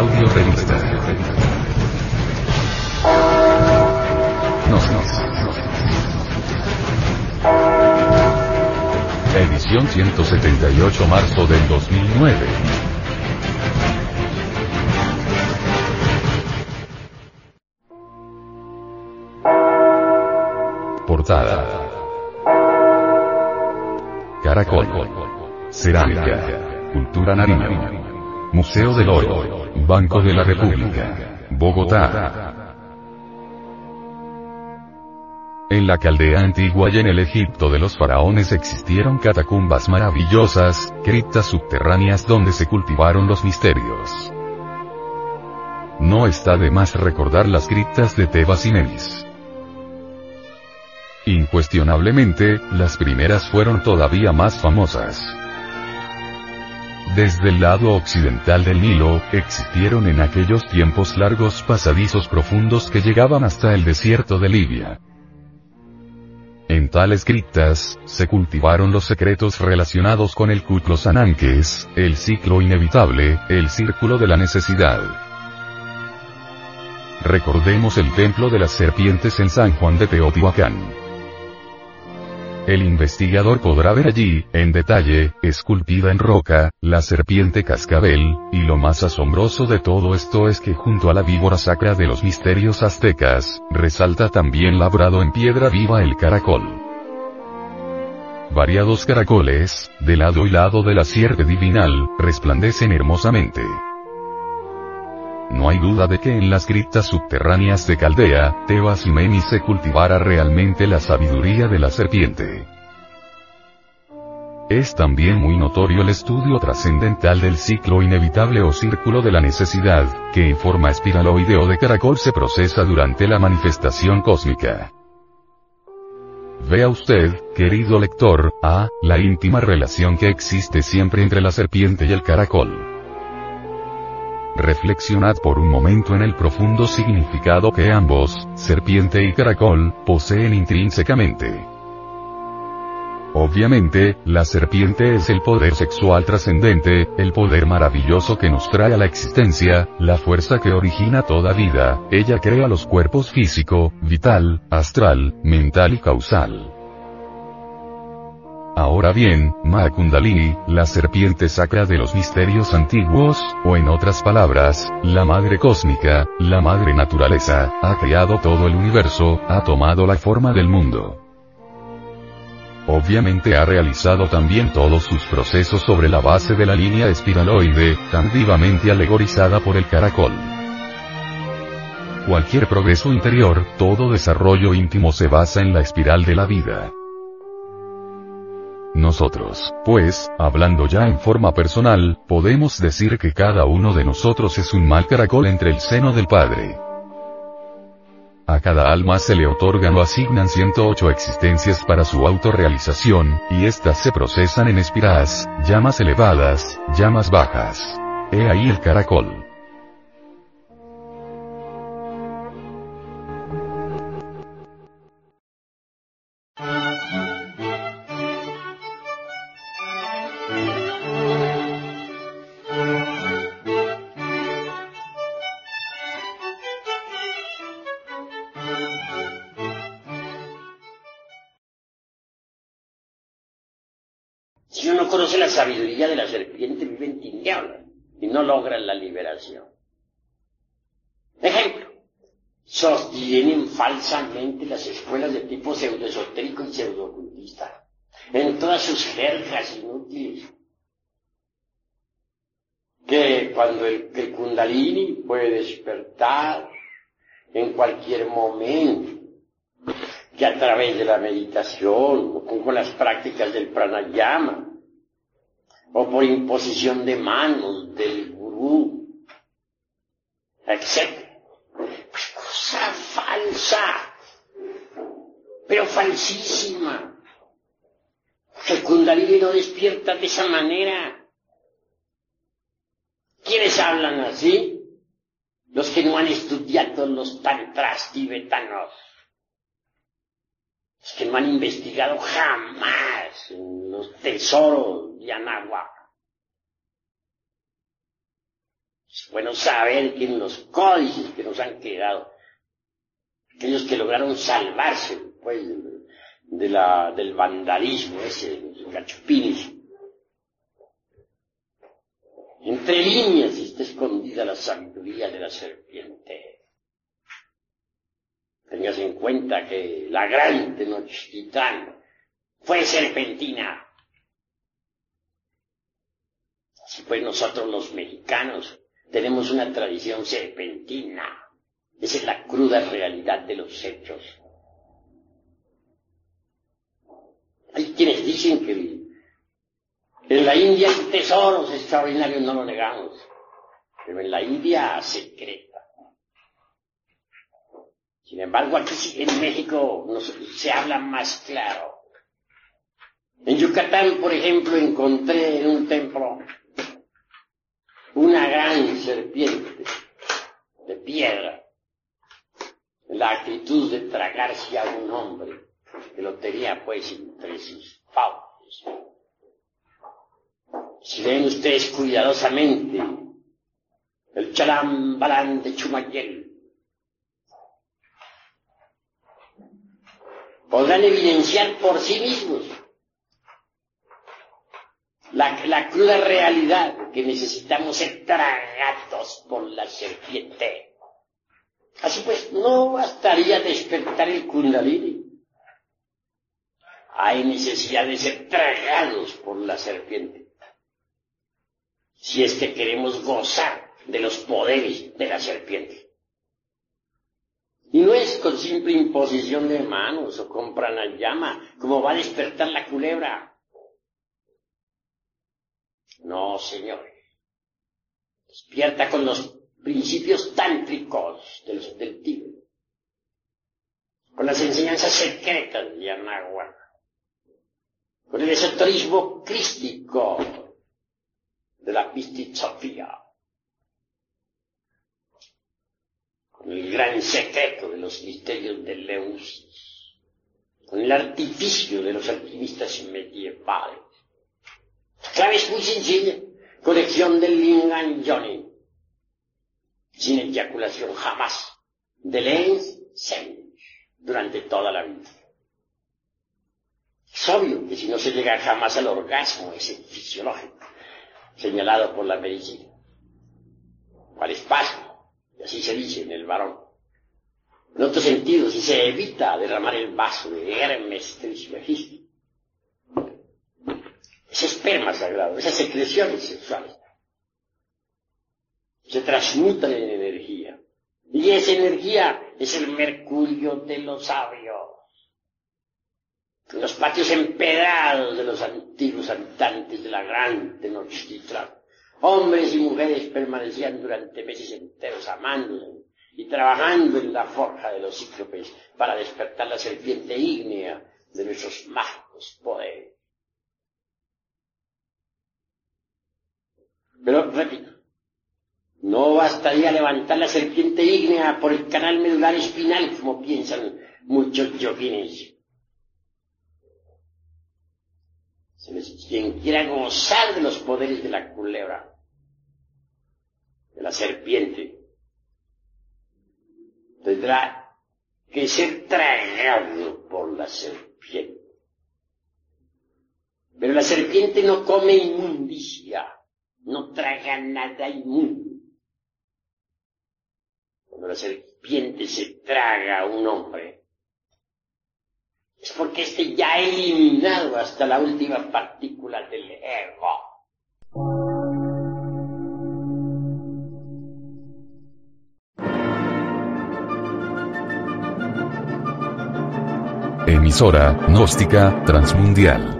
Audio Revista. Gnosis. Edición 178 marzo del 2009. Portada. Caracol. Cerámica. Cultura Nariño. Museo del Oro. Banco de la República. Bogotá. En la caldea antigua y en el Egipto de los faraones existieron catacumbas maravillosas, criptas subterráneas donde se cultivaron los misterios. No está de más recordar las criptas de Tebas y Menis. Incuestionablemente, las primeras fueron todavía más famosas. Desde el lado occidental del Nilo, existieron en aquellos tiempos largos pasadizos profundos que llegaban hasta el desierto de Libia. En tales criptas, se cultivaron los secretos relacionados con el Kutlos Ananques, el ciclo inevitable, el círculo de la necesidad. Recordemos el templo de las serpientes en San Juan de Teotihuacán. El investigador podrá ver allí, en detalle, esculpida en roca, la serpiente cascabel, y lo más asombroso de todo esto es que junto a la víbora sacra de los misterios aztecas, resalta también labrado en piedra viva el caracol. Variados caracoles, de lado y lado de la sierra divinal, resplandecen hermosamente. No hay duda de que en las criptas subterráneas de Caldea, Tebas y Menis se cultivara realmente la sabiduría de la serpiente. Es también muy notorio el estudio trascendental del ciclo inevitable o círculo de la necesidad, que en forma espiraloide o de caracol se procesa durante la manifestación cósmica. Vea usted, querido lector, a, la íntima relación que existe siempre entre la serpiente y el caracol. Reflexionad por un momento en el profundo significado que ambos, serpiente y caracol, poseen intrínsecamente. Obviamente, la serpiente es el poder sexual trascendente, el poder maravilloso que nos trae a la existencia, la fuerza que origina toda vida, ella crea los cuerpos físico, vital, astral, mental y causal. Ahora bien, Ma Kundalini, la serpiente sacra de los misterios antiguos, o en otras palabras, la madre cósmica, la madre naturaleza, ha creado todo el universo, ha tomado la forma del mundo. Obviamente ha realizado también todos sus procesos sobre la base de la línea espiraloide, tan vivamente alegorizada por el caracol. Cualquier progreso interior, todo desarrollo íntimo se basa en la espiral de la vida. Nosotros, pues, hablando ya en forma personal, podemos decir que cada uno de nosotros es un mal caracol entre el seno del Padre. A cada alma se le otorgan o asignan 108 existencias para su autorrealización, y éstas se procesan en espiras, llamas elevadas, llamas bajas. He ahí el caracol. Si uno conoce la sabiduría de la serpiente, vive en tinieblas y no logra la liberación. Ejemplo, sostienen falsamente las escuelas de tipo pseudoesotérico y pseudoocultista en todas sus jergas inútiles. Que cuando el, el kundalini puede despertar en cualquier momento, que a través de la meditación o con las prácticas del pranayama o por imposición de manos del gurú, etc. Pues cosa falsa, pero falsísima. El kundalini no despierta de esa manera. ¿Quiénes hablan así? Los que no han estudiado los tantras tibetanos es que no han investigado jamás los tesoros de Anáhuac. Es bueno saber que en los códices que nos han quedado, aquellos que lograron salvarse pues, de del vandalismo ese, los gachupines, entre líneas está escondida la sabiduría de la serpiente. Tengas en cuenta que la gran Tenochtitlan fue serpentina. Así pues nosotros los mexicanos tenemos una tradición serpentina. Esa es la cruda realidad de los hechos. Hay quienes dicen que en la India hay tesoros extraordinarios, no lo negamos, pero en la India secreta. Sin embargo, aquí en México se habla más claro. En Yucatán, por ejemplo, encontré en un templo una gran serpiente de piedra, la actitud de tragarse a un hombre que lo tenía pues entre sus fauces. Si ven ustedes cuidadosamente el chalambalán de Chumayel, podrán evidenciar por sí mismos la, cruda realidad que necesitamos ser tragados por la serpiente. Así pues, no bastaría despertar el kundalini. Hay necesidad de ser tragados por la serpiente. Si es que queremos gozar de los poderes de la serpiente. Y no es con simple imposición de manos o con pranayama como va a despertar la culebra. No, señores. Despierta con los principios tántricos del, del tigre. Con las enseñanzas secretas de Anahuac. Con el esoterismo crístico de la pistizofía. Con el gran secreto de los misterios de Leusis. Con el artificio de los alquimistas medievales clave es muy sencilla. Colección del Lingan Johnny. Sin eyaculación jamás. De Lens Sen. Durante toda la vida. Es obvio que si no se llega jamás al orgasmo ese fisiológico, señalado por la medicina, al espasmo, y así se dice en el varón. En otro sentido, si se evita derramar el vaso de Hermes Trismegisto, ese esperma sagrado, esas secreciones sexuales, se transmutan en energía. Y esa energía es el mercurio de los sabios. Los patios empedrados de los antiguos habitantes de la gran Tenochtitlan, hombres y mujeres permanecían durante meses enteros amándose y trabajando en la forja de los cíclopes para despertar la serpiente ígnea de nuestros mágicos poderes. Pero, repito, no bastaría levantar la serpiente ígnea por el canal medular espinal, como piensan muchos yoguines. Quien quiera gozar de los poderes de la culebra, de la serpiente, tendrá que ser tragado por la serpiente. Pero la serpiente no come inmundicia no traga nada inmundo. Cuando la serpiente se traga a un hombre, es porque éste ya ha eliminado hasta la última partícula del ego. Emisora, gnóstica, transmundial